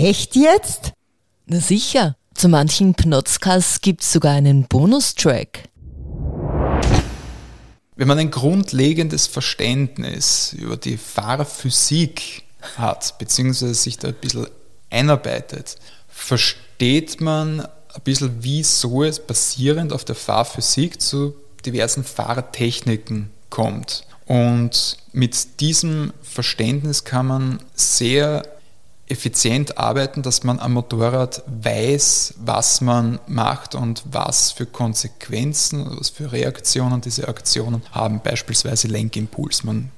Echt jetzt? Na sicher. Zu manchen Pnotzkas gibt's sogar einen Bonustrack. Wenn man ein grundlegendes Verständnis über die Fahrphysik hat, beziehungsweise sich da ein bisschen einarbeitet, versteht man ein bisschen, wieso es basierend auf der Fahrphysik zu diversen Fahrtechniken kommt. Und mit diesem Verständnis kann man sehr effizient arbeiten, dass man am Motorrad weiß, was man macht und was für Konsequenzen, was für Reaktionen diese Aktionen haben, beispielsweise Lenkimpuls. Man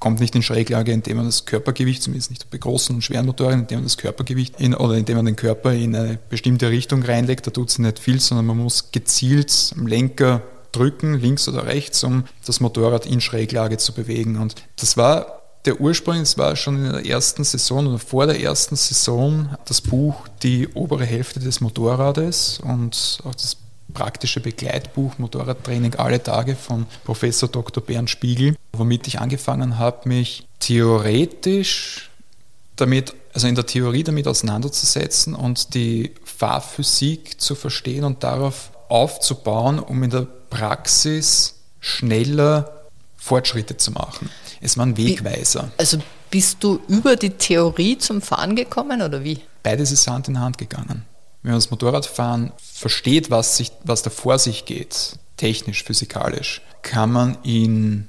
kommt nicht in Schräglage, indem man das Körpergewicht, zumindest nicht bei großen und schweren Motoren, indem man das Körpergewicht in, oder indem man den Körper in eine bestimmte Richtung reinlegt, da tut es nicht viel, sondern man muss gezielt am Lenker drücken, links oder rechts, um das Motorrad in Schräglage zu bewegen. Und das war der Ursprung, das war schon in der ersten Saison oder vor der ersten Saison das Buch Die obere Hälfte des Motorrades und auch das praktische Begleitbuch Motorradtraining alle Tage von Professor Dr. Bernd Spiegel, womit ich angefangen habe, mich theoretisch damit, also in der Theorie damit auseinanderzusetzen und die Fahrphysik zu verstehen und darauf aufzubauen, um in der Praxis schneller Fortschritte zu machen. Es war ein Wegweiser. Also bist du über die Theorie zum Fahren gekommen oder wie? Beides ist Hand in Hand gegangen wenn man das Motorradfahren versteht, was, sich, was da vor sich geht, technisch, physikalisch, kann man in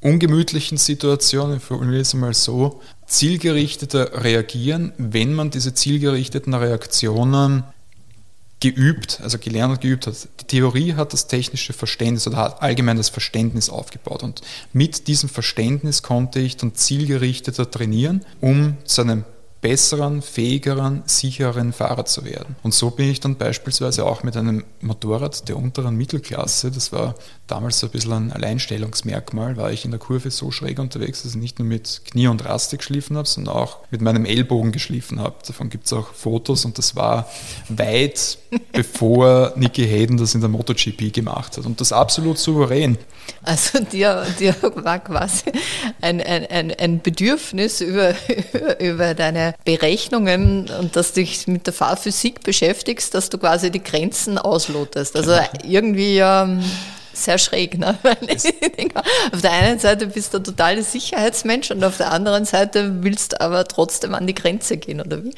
ungemütlichen Situationen, formuliere es einmal so, zielgerichteter reagieren, wenn man diese zielgerichteten Reaktionen geübt, also gelernt und geübt hat. Die Theorie hat das technische Verständnis oder hat allgemein das Verständnis aufgebaut. Und mit diesem Verständnis konnte ich dann zielgerichteter trainieren, um zu einem besseren, fähigeren, sichereren Fahrer zu werden. Und so bin ich dann beispielsweise auch mit einem Motorrad der unteren Mittelklasse, das war damals so ein bisschen ein Alleinstellungsmerkmal, war ich in der Kurve so schräg unterwegs, dass ich nicht nur mit Knie und Raste geschliffen habe, sondern auch mit meinem Ellbogen geschliffen habe. Davon gibt es auch Fotos und das war weit bevor Nicky Hayden das in der MotoGP gemacht hat. Und das absolut souverän. Also dir, dir war quasi ein, ein, ein, ein Bedürfnis über, über deine Berechnungen und dass du dich mit der Fahrphysik beschäftigst, dass du quasi die Grenzen auslotest. Also irgendwie ja ähm, sehr schräg. Ne? auf der einen Seite bist du ein totaler Sicherheitsmensch und auf der anderen Seite willst du aber trotzdem an die Grenze gehen, oder wie?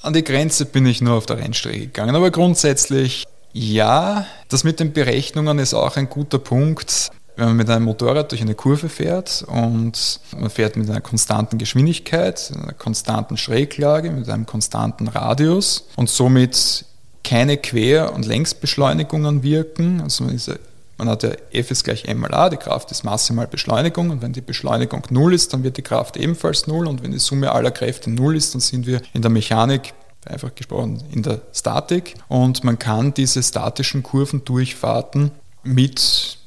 An die Grenze bin ich nur auf der Rennstrecke gegangen, aber grundsätzlich ja, das mit den Berechnungen ist auch ein guter Punkt. Wenn man mit einem Motorrad durch eine Kurve fährt und man fährt mit einer konstanten Geschwindigkeit, einer konstanten Schräglage, mit einem konstanten Radius und somit keine Quer- und Längsbeschleunigungen wirken, also man, ist, man hat ja F ist gleich m mal a, die Kraft ist maximal Beschleunigung und wenn die Beschleunigung 0 ist, dann wird die Kraft ebenfalls 0 und wenn die Summe aller Kräfte 0 ist, dann sind wir in der Mechanik einfach gesprochen in der Statik und man kann diese statischen Kurvendurchfahrten mit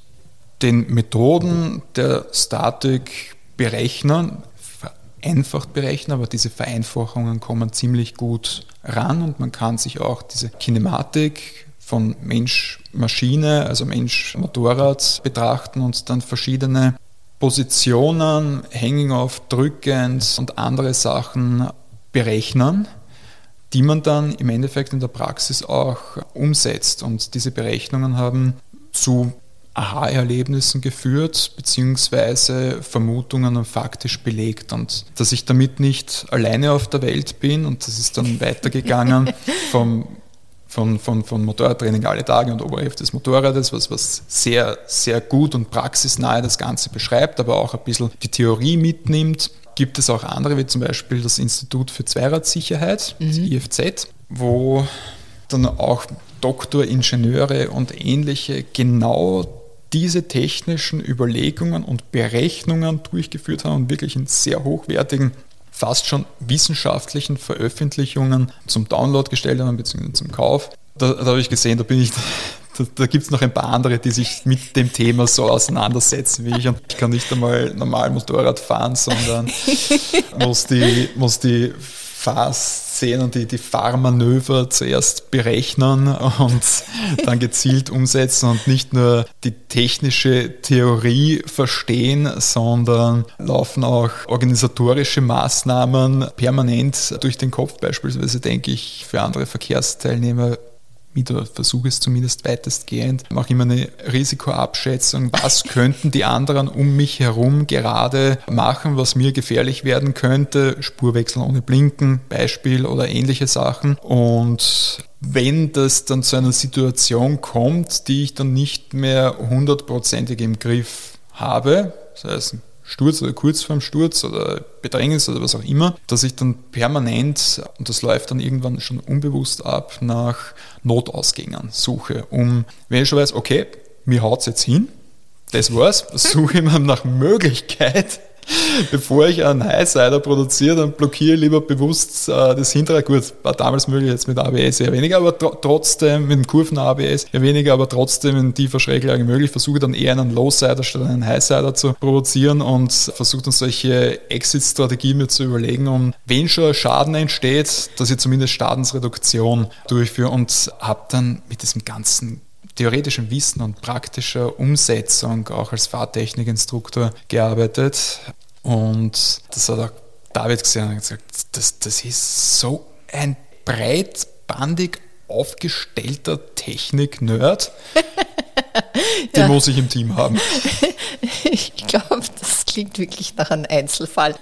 den Methoden der Statik berechnen, vereinfacht berechnen, aber diese Vereinfachungen kommen ziemlich gut ran und man kann sich auch diese Kinematik von Mensch-Maschine, also Mensch-Motorrad betrachten und dann verschiedene Positionen, Hanging off, drückend und andere Sachen berechnen, die man dann im Endeffekt in der Praxis auch umsetzt. Und diese Berechnungen haben zu Aha-Erlebnissen geführt, beziehungsweise Vermutungen und faktisch belegt. Und dass ich damit nicht alleine auf der Welt bin und das ist dann weitergegangen vom von, von, von Motorradtraining alle Tage und Oberhälfte des Motorrades, was, was sehr, sehr gut und praxisnahe das Ganze beschreibt, aber auch ein bisschen die Theorie mitnimmt. Gibt es auch andere, wie zum Beispiel das Institut für Zweiradsicherheit, mhm. das IFZ, wo dann auch Doktoringenieure und ähnliche genau diese technischen Überlegungen und Berechnungen durchgeführt haben und wirklich in sehr hochwertigen, fast schon wissenschaftlichen Veröffentlichungen zum Download gestellt haben, beziehungsweise zum Kauf. Da, da habe ich gesehen, da bin ich, da, da gibt es noch ein paar andere, die sich mit dem Thema so auseinandersetzen wie ich. Und ich kann nicht einmal normal Motorrad fahren, sondern muss die, muss die Fahrszenen, die, die Fahrmanöver zuerst berechnen und dann gezielt umsetzen und nicht nur die technische Theorie verstehen, sondern laufen auch organisatorische Maßnahmen permanent durch den Kopf, beispielsweise denke ich für andere Verkehrsteilnehmer mit oder versuche es zumindest weitestgehend, mache immer eine Risikoabschätzung, was könnten die anderen um mich herum gerade machen, was mir gefährlich werden könnte, Spurwechsel ohne Blinken, Beispiel oder ähnliche Sachen. Und wenn das dann zu einer Situation kommt, die ich dann nicht mehr hundertprozentig im Griff habe, das heißt Sturz oder kurz vorm Sturz oder Bedrängnis oder was auch immer, dass ich dann permanent, und das läuft dann irgendwann schon unbewusst ab, nach Notausgängen suche, um, wenn ich schon weiß, okay, mir haut es jetzt hin, das war's, suche ich mir nach Möglichkeit, bevor ich einen Highsider produziere, dann blockiere ich lieber bewusst äh, das hintere. Gut, war damals möglich, jetzt mit ABS eher weniger, aber tr trotzdem, mit dem Kurven-ABS eher weniger, aber trotzdem in tiefer Schräglage möglich. Versuche dann eher einen Low-Sider statt einen Highsider zu provozieren und versuche dann solche Exit-Strategien mir zu überlegen, um wenn schon Schaden entsteht, dass ich zumindest Schadensreduktion durchführe und habe dann mit diesem ganzen theoretischen Wissen und praktischer Umsetzung auch als Fahrtechnikinstruktor gearbeitet. Und das hat auch David gesehen und gesagt, das, das ist so ein breitbandig aufgestellter Technik-Nerd. Den ja. muss ich im Team haben. Ich glaube, das klingt wirklich nach einem Einzelfall.